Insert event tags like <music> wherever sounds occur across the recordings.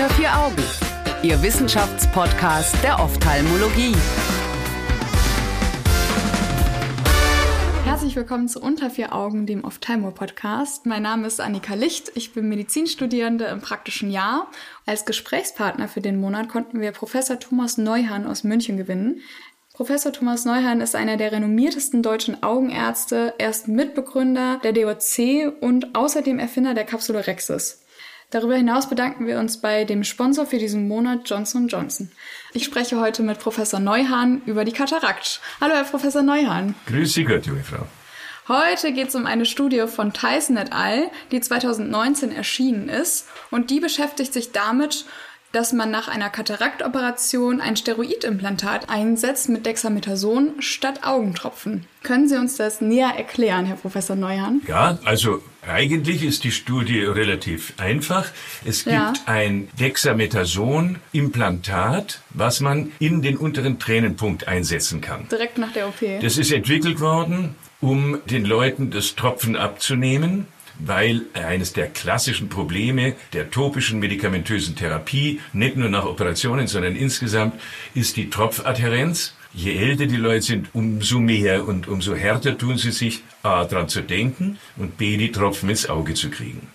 Unter vier Augen, Ihr Wissenschaftspodcast der Ophthalmologie. Herzlich willkommen zu Unter vier Augen, dem Ophthalmo-Podcast. Mein Name ist Annika Licht. Ich bin Medizinstudierende im praktischen Jahr. Als Gesprächspartner für den Monat konnten wir Professor Thomas Neuhan aus München gewinnen. Professor Thomas Neuhan ist einer der renommiertesten deutschen Augenärzte. Er ist Mitbegründer der DOC und außerdem Erfinder der Kapsule Rexis. Darüber hinaus bedanken wir uns bei dem Sponsor für diesen Monat Johnson Johnson. Ich spreche heute mit Professor Neuhahn über die Katarakt. Hallo, Herr Professor Neuhahn. Grüß Sie Gott, junge Frau. Heute geht es um eine Studie von Tyson et al., die 2019 erschienen ist und die beschäftigt sich damit, dass man nach einer Kataraktoperation ein Steroidimplantat einsetzt mit Dexamethason statt Augentropfen. Können Sie uns das näher erklären, Herr Professor Neuhan? Ja, also eigentlich ist die Studie relativ einfach. Es gibt Ja. ein Dexamethason-Implantat, was man in den unteren Tränenpunkt einsetzen kann. Direkt nach der OP. Das ist entwickelt worden, um den Leuten das Tropfen abzunehmen, weil eines der klassischen Probleme der topischen medikamentösen Therapie, nicht nur nach Operationen, sondern insgesamt, ist die Tropfadhärenz. Je älter die Leute sind, umso mehr und umso härter tun sie sich, A, dran zu denken und B, die Tropfen ins Auge zu kriegen.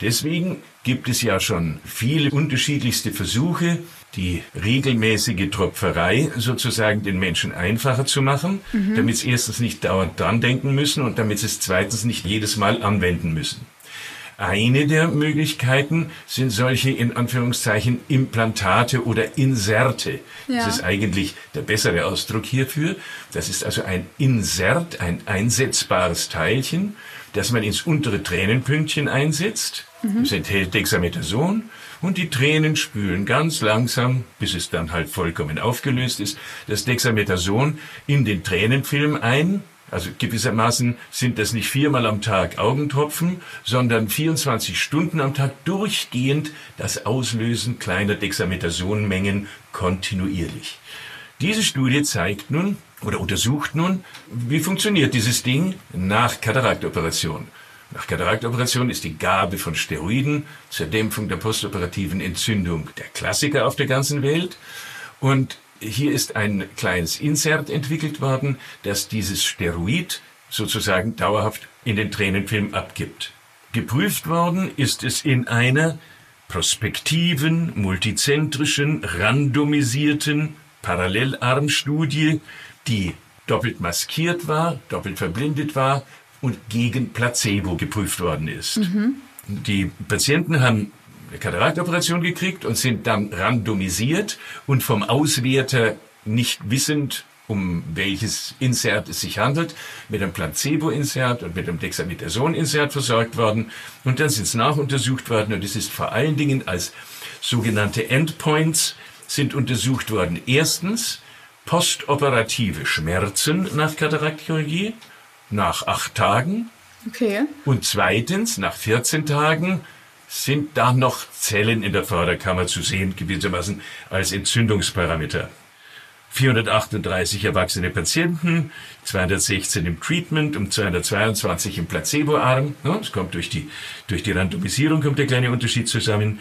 Deswegen gibt es ja schon viele unterschiedlichste Versuche, die regelmäßige Tropferei sozusagen den Menschen einfacher zu machen, damit sie erstens nicht dauernd dran denken müssen und damit sie es zweitens nicht jedes Mal anwenden müssen. Eine der Möglichkeiten sind solche in Anführungszeichen Implantate oder Inserte. Ja. Das ist eigentlich der bessere Ausdruck hierfür. Das ist also ein Insert, ein einsetzbares Teilchen, das man ins untere Tränenpünktchen einsetzt. Es enthält Dexamethason und die Tränen spülen ganz langsam, bis es dann halt vollkommen aufgelöst ist, das Dexamethason in den Tränenfilm ein. Also gewissermaßen sind das nicht viermal am Tag Augentropfen, sondern 24 Stunden am Tag durchgehend das Auslösen kleiner Dexamethasonmengen kontinuierlich. Diese Studie zeigt nun oder untersucht nun, wie funktioniert dieses Ding nach Kataraktoperation. Nach Kataraktoperation ist die Gabe von Steroiden zur Dämpfung der postoperativen Entzündung der Klassiker auf der ganzen Welt. Und hier ist ein kleines Insert entwickelt worden, das dieses Steroid sozusagen dauerhaft in den Tränenfilm abgibt. Geprüft worden ist es in einer prospektiven, multizentrischen, randomisierten Parallelarmstudie, die doppelt maskiert war, doppelt verblindet war und gegen Placebo geprüft worden ist. Die Patienten haben eine Kataraktoperation gekriegt und sind dann randomisiert und vom Auswerter nicht wissend, um welches Insert es sich handelt, mit einem Placebo-Insert und mit einem Dexamethason-Insert versorgt worden. Und dann sind es nachuntersucht worden und es ist vor allen Dingen als sogenannte Endpoints sind untersucht worden. Erstens postoperative Schmerzen nach Kataraktchirurgie nach acht Tagen. Okay. Und zweitens, nach 14 Tagen sind da noch Zellen in der Förderkammer zu sehen, gewissermaßen als Entzündungsparameter. 438 erwachsene Patienten, 216 im Treatment und 222 im Placeboarm. Es kommt durch die, durch die Randomisierung kommt der kleine Unterschied zusammen.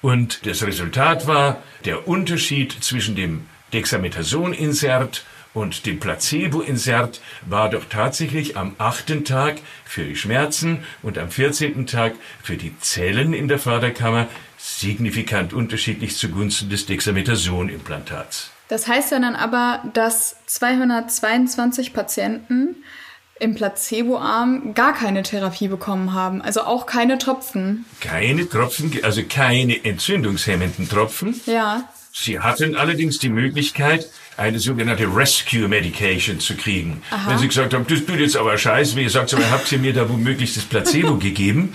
Und das Resultat war der Unterschied zwischen dem Dexamethason-Insert und dem Placebo-Insert war doch tatsächlich am achten Tag für die Schmerzen und am 14. Tag für die Zellen in der Förderkammer signifikant unterschiedlich zugunsten des Dexamethason-Implantats. Das heißt ja dann aber, dass 222 Patienten im Placeboarm gar keine Therapie bekommen haben, also auch keine Tropfen. Keine Tropfen, also keine entzündungshemmenden Tropfen. Ja. Sie hatten allerdings die Möglichkeit, eine sogenannte Rescue Medication zu kriegen. Wenn Sie gesagt haben, das tut jetzt aber scheiße, wie ihr sagt, aber habt ihr mir da womöglich das Placebo <laughs> gegeben,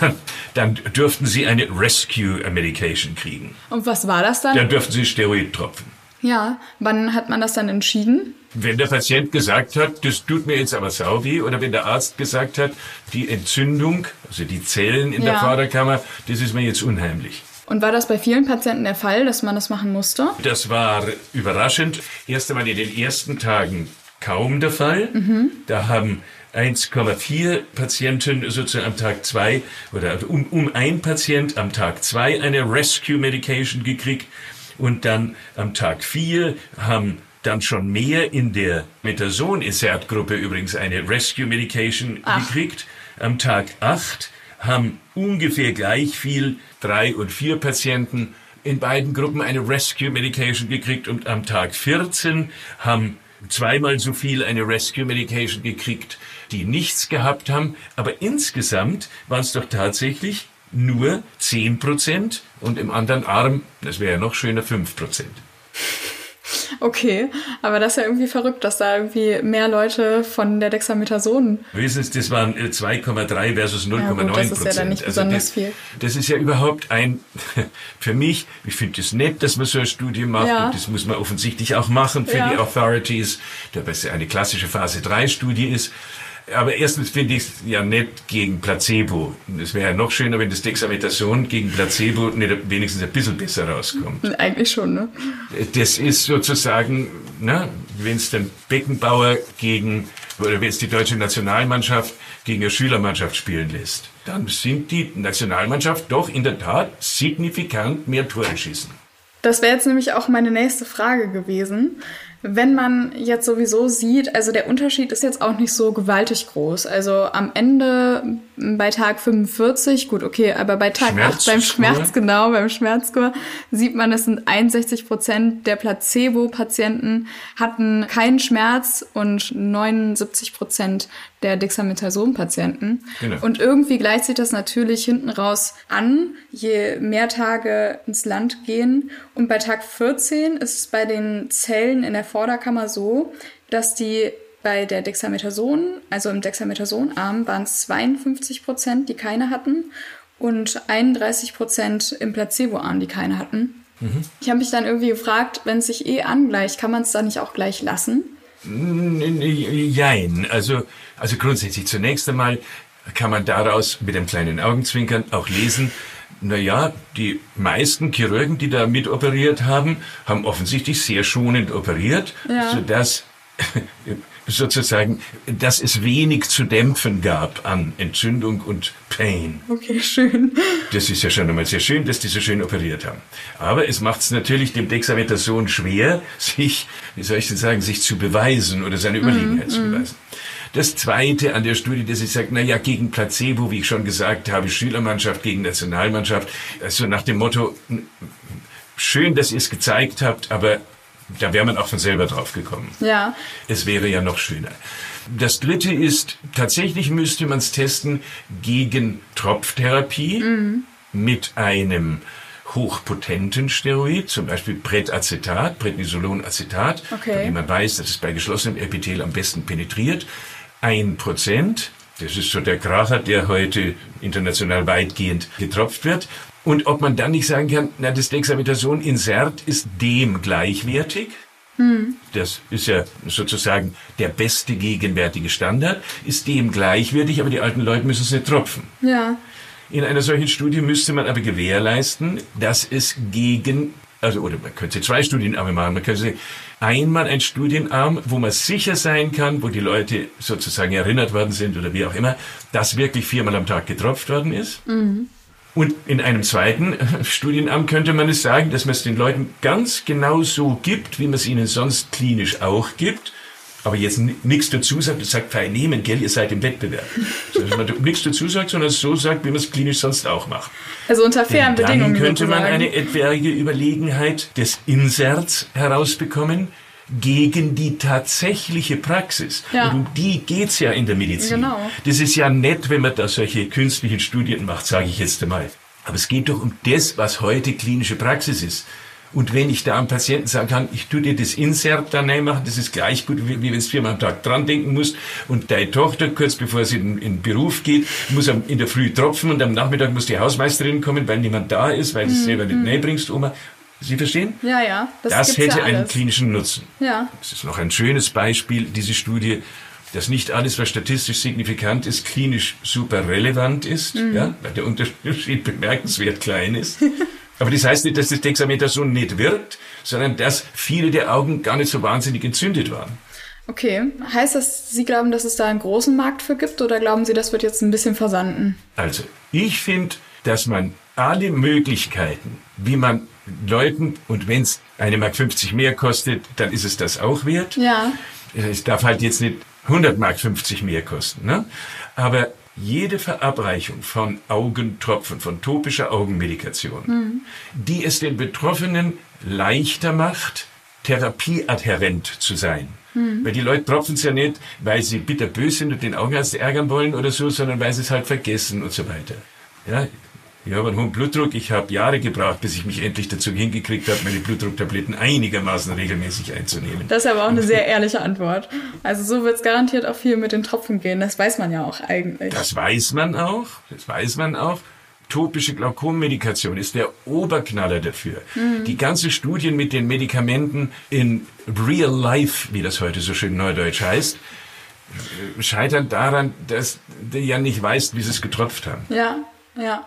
dann, dann dürften Sie eine Rescue Medication kriegen. Und was war das dann? Dann dürften Sie Steroid tropfen. Ja. Wann hat man das dann entschieden? Wenn der Patient gesagt hat, das tut mir jetzt aber sau weh, oder wenn der Arzt gesagt hat, die Entzündung, also die Zellen in der Ja. Vorderkammer, das ist mir jetzt unheimlich. Und war das bei vielen Patienten der Fall, dass man das machen musste? Das war überraschend. Erst einmal in den ersten Tagen kaum der Fall. Da haben 1,4 Patienten sozusagen am Tag zwei oder um, um ein Patient am Tag zwei eine Rescue Medication gekriegt und dann am Tag vier haben dann schon mehr in der Metason-Insert-Gruppe übrigens eine Rescue Medication Ach. gekriegt. Am Tag acht haben ungefähr gleich viel drei und vier Patienten in beiden Gruppen eine Rescue Medication gekriegt und am Tag 14 haben zweimal so viel eine Rescue Medication gekriegt, die nichts gehabt haben. Aber insgesamt waren es doch tatsächlich nur 10 Prozent und im anderen Arm, das wäre ja noch schöner, 5 Prozent. Okay, aber das ist ja irgendwie verrückt, dass da irgendwie mehr Leute von der Dexamethason. Wenigstens, das waren 2,3 äh, versus 0,9 ja, Prozent. Das ist ja dann nicht also besonders das, viel. Das ist ja überhaupt ein, <laughs> für mich, ich finde es das nett, dass man so eine Studie macht. Ja. Und das muss man offensichtlich auch machen für ja. die Authorities, da es eine klassische Phase 3 Studie ist. Aber erstens finde ich es ja nett gegen Placebo. Es wäre ja noch schöner, wenn das Dexamethason gegen Placebo nicht wenigstens ein bisschen besser rauskommt. <laughs> Eigentlich schon, ne? Das ist sozusagen, ne, wenn es den Beckenbauer gegen, oder wenn es die deutsche Nationalmannschaft gegen eine Schülermannschaft spielen lässt, dann sind die Nationalmannschaft doch in der Tat signifikant mehr Tore schießen. Das wäre jetzt nämlich auch meine nächste Frage gewesen wenn man jetzt sowieso sieht, also der Unterschied ist jetzt auch nicht so gewaltig groß. Also am Ende bei Tag 45, gut, okay, aber bei Tag 8 beim Schmerz, genau, beim Schmerzscore sieht man, es sind 61 Prozent der Placebo-Patienten hatten keinen Schmerz und 79 Prozent der Dexamethason-Patienten. Genau. Und irgendwie gleicht sich das natürlich hinten raus an, je mehr Tage ins Land gehen. Und bei Tag 14 ist es bei den Zellen in der Vorderkammer so, dass die bei der Dexamethason, also im Dexamethason-Arm, waren es 52 Prozent, die keine hatten und 31 Prozent im Placebo-Arm, die keine hatten. Mhm. Ich habe mich dann irgendwie gefragt, wenn es sich eh angleicht, kann man es da nicht auch gleich lassen? Jein. Also, also grundsätzlich zunächst einmal kann man daraus mit einem kleinen Augenzwinkern auch lesen, naja, die meisten Chirurgen, die da mit operiert haben, haben offensichtlich sehr schonend operiert, ja. sodass <laughs> sozusagen, dass es wenig zu dämpfen gab an Entzündung und Pain. Okay, schön. Das ist ja schon einmal sehr schön, dass die so schön operiert haben. Aber es macht es natürlich dem Dexamethason schwer, sich, wie soll ich denn sagen, sich zu beweisen oder seine Überlegenheit mm, zu mhm. beweisen. Das Zweite an der Studie, dass ich sage, na ja, gegen Placebo, wie ich schon gesagt habe, Schülermannschaft gegen Nationalmannschaft, also nach dem Motto, schön, dass ihr es gezeigt habt, aber da wäre man auch von selber drauf gekommen. Ja. Es wäre ja noch schöner. Das dritte ist, tatsächlich müsste man es testen gegen Tropftherapie mhm. mit einem hochpotenten Steroid, zum Beispiel Pretacetat, Prednisolonacetat, okay. von dem man weiß, dass es bei geschlossenem Epithel am besten penetriert. Ein Prozent, das ist so der Kracher, der heute international weitgehend getropft wird. Und ob man dann nicht sagen kann, na, das Dexamethason-Insert ist dem gleichwertig. Hm. Das ist ja sozusagen der beste gegenwärtige Standard, ist dem gleichwertig, aber die alten Leute müssen es nicht tropfen. Ja. In einer solchen Studie müsste man aber gewährleisten, dass es gegen, also, oder man könnte zwei Studienarme machen. Man könnte einmal ein Studienarm, wo man sicher sein kann, wo die Leute sozusagen erinnert worden sind oder wie auch immer, dass wirklich viermal am Tag getropft worden ist. Mhm. Und in einem zweiten <laughs> Studienamt könnte man es sagen, dass man es den Leuten ganz genau so gibt, wie man es ihnen sonst klinisch auch gibt, aber jetzt nichts dazu sagt, das sagt vernehmen, gell, ihr seid im Wettbewerb. Also man nichts dazu sagt, sondern es so sagt, wie man es klinisch sonst auch macht. Also unter fairen Bedingungen. Dann könnte man eine etwaige Überlegenheit des Inserts herausbekommen, gegen die tatsächliche Praxis. Ja. Und um die geht's ja in der Medizin. Genau. Das ist ja nett, wenn man da solche künstlichen Studien macht, sage ich jetzt einmal. Aber es geht doch um das, was heute klinische Praxis ist. Und wenn ich da am Patienten sagen kann, ich tue dir das Insert da machen, das ist gleich gut, wie, wie wenn du viermal am Tag dran denken musst. Und deine Tochter, kurz bevor sie in, in den Beruf geht, muss in der Früh tropfen und am Nachmittag muss die Hausmeisterin kommen, weil niemand da ist, weil du es mhm. selber nicht näher bringst, Oma. Sie verstehen? Ja, ja. Das, das hätte ja einen klinischen Nutzen. Ja. Das ist noch ein schönes Beispiel, diese Studie, dass nicht alles, was statistisch signifikant ist, klinisch super relevant ist, mhm. ja, weil der Unterschied <laughs> bemerkenswert klein ist. <laughs> Aber das heißt nicht, dass das Dexamethason nicht wirkt, sondern dass viele der Augen gar nicht so wahnsinnig entzündet waren. Okay. Heißt das, Sie glauben, dass es da einen großen Markt für gibt oder glauben Sie, das wird jetzt ein bisschen versanden? Also, ich finde, dass man alle Möglichkeiten, wie man Leuten, und wenn es eine Mark 50 mehr kostet, dann ist es das auch wert. Ja. Es darf halt jetzt nicht 100 Mark 50 mehr kosten, ne? Aber jede Verabreichung von Augentropfen, von topischer Augenmedikation, mhm. die es den Betroffenen leichter macht, therapieadherent zu sein. Mhm. Weil die Leute tropfen es ja nicht, weil sie bitterbös sind und den Augenarzt ärgern wollen oder so, sondern weil sie es halt vergessen und so weiter. Ja, ich habe einen hohen Blutdruck. Ich habe Jahre gebraucht, bis ich mich endlich dazu hingekriegt habe, meine Blutdrucktabletten einigermaßen regelmäßig einzunehmen. Das ist aber auch eine sehr ehrliche Antwort. Also so wird es garantiert auch viel mit den Tropfen gehen. Das weiß man ja auch eigentlich. Das weiß man auch. Das weiß man auch. Topische Glaukommedikation ist der Oberknaller dafür. Mhm. Die ganze Studien mit den Medikamenten in Real Life, wie das heute so schön neudeutsch heißt, scheitern daran, dass du ja nicht weißt, wie sie es getropft haben. Ja, ja.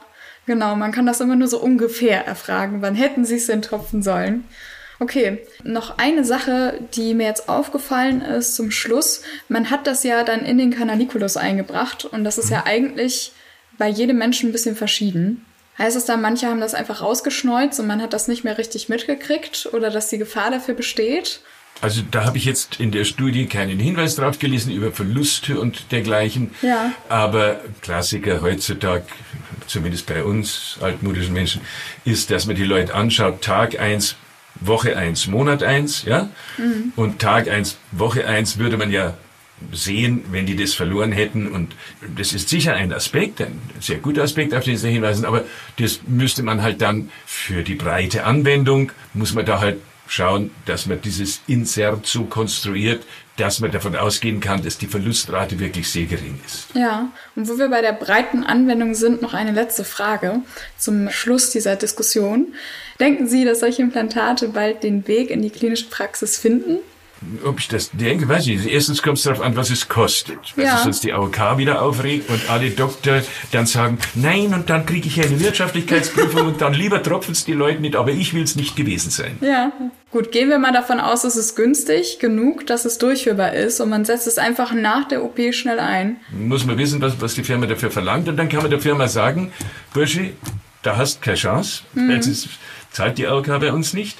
Genau, man kann das immer nur so ungefähr erfragen. Wann hätten sie es denn tropfen sollen? Okay, noch eine Sache, die mir jetzt aufgefallen ist zum Schluss. Man hat das ja dann in den Canaliculus eingebracht und das ist ja eigentlich bei jedem Menschen ein bisschen verschieden. Heißt es dann, manche haben das einfach rausgeschneuzt und man hat das nicht mehr richtig mitgekriegt oder dass die Gefahr dafür besteht? Also da habe ich jetzt in der Studie keinen Hinweis drauf gelesen über Verluste und dergleichen. Ja. Aber Klassiker heutzutage, zumindest bei uns altmodischen Menschen, ist, dass man die Leute anschaut, Tag eins, Woche eins, Monat eins, ja. Mhm. Und Tag eins, Woche eins würde man ja sehen, wenn die das verloren hätten. Und das ist sicher ein Aspekt, ein sehr guter Aspekt, auf den Sie hinweisen, aber das müsste man halt dann für die breite Anwendung, muss man da halt schauen, dass man dieses Insert so konstruiert, dass man davon ausgehen kann, dass die Verlustrate wirklich sehr gering ist. Ja, und wo wir bei der breiten Anwendung sind, noch eine letzte Frage zum Schluss dieser Diskussion. Denken Sie, dass solche Implantate bald den Weg in die klinische Praxis finden? Ob ich das denke, weiß ich nicht. Erstens kommt es darauf an, was es kostet. Weil ja. sonst die AOK wieder aufregt und alle Doktor dann sagen, nein, und dann kriege ich eine Wirtschaftlichkeitsprüfung und dann lieber tropfen es die Leute nicht, aber ich will es nicht gewesen sein. Ja, gut, gehen wir mal davon aus, es ist günstig genug, dass es durchführbar ist und man setzt es einfach nach der OP schnell ein. Muss man wissen, was, was die Firma dafür verlangt und dann kann man der Firma sagen, Bursche, da hast keine Chance, mhm. weil es zahlt die AOK bei uns nicht.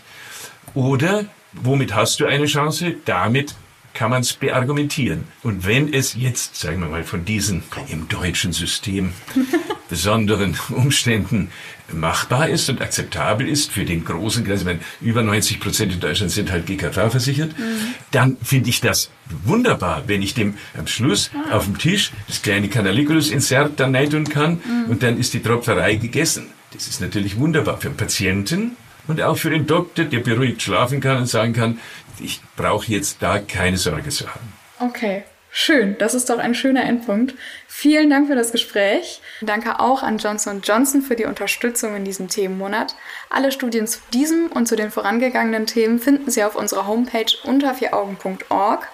Oder Womit hast du eine Chance? Damit kann man es beargumentieren. Und wenn es jetzt, sagen wir mal, von diesen im deutschen System <laughs> besonderen Umständen machbar ist und akzeptabel ist für den großen Kreis, meine, über 90 Prozent in Deutschland sind halt GKV versichert, mhm. dann finde ich das wunderbar, wenn ich dem am Schluss ah. auf dem Tisch das kleine Canaliculus-Insert dann tun kann mhm. und dann ist die Tropferei gegessen. Das ist natürlich wunderbar für den Patienten, und auch für den Doktor, der beruhigt schlafen kann und sagen kann, ich brauche jetzt da keine Sorge zu haben. Okay. Schön, das ist doch ein schöner Endpunkt. Vielen Dank für das Gespräch. Danke auch an Johnson Johnson für die Unterstützung in diesem Themenmonat. Alle Studien zu diesem und zu den vorangegangenen Themen finden Sie auf unserer Homepage unter vieraugen.org.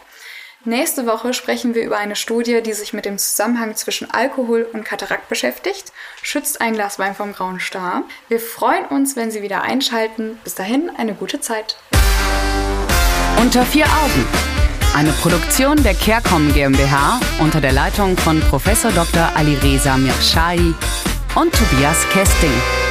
Nächste Woche sprechen wir über eine Studie, die sich mit dem Zusammenhang zwischen Alkohol und Katarakt beschäftigt. Schützt ein Glas Wein vom grauen Star. Wir freuen uns, wenn Sie wieder einschalten. Bis dahin eine gute Zeit. Unter vier Augen. Eine Produktion der CareCom GmbH unter der Leitung von Prof. Dr. Alireza Mirshahi und Tobias Kesting.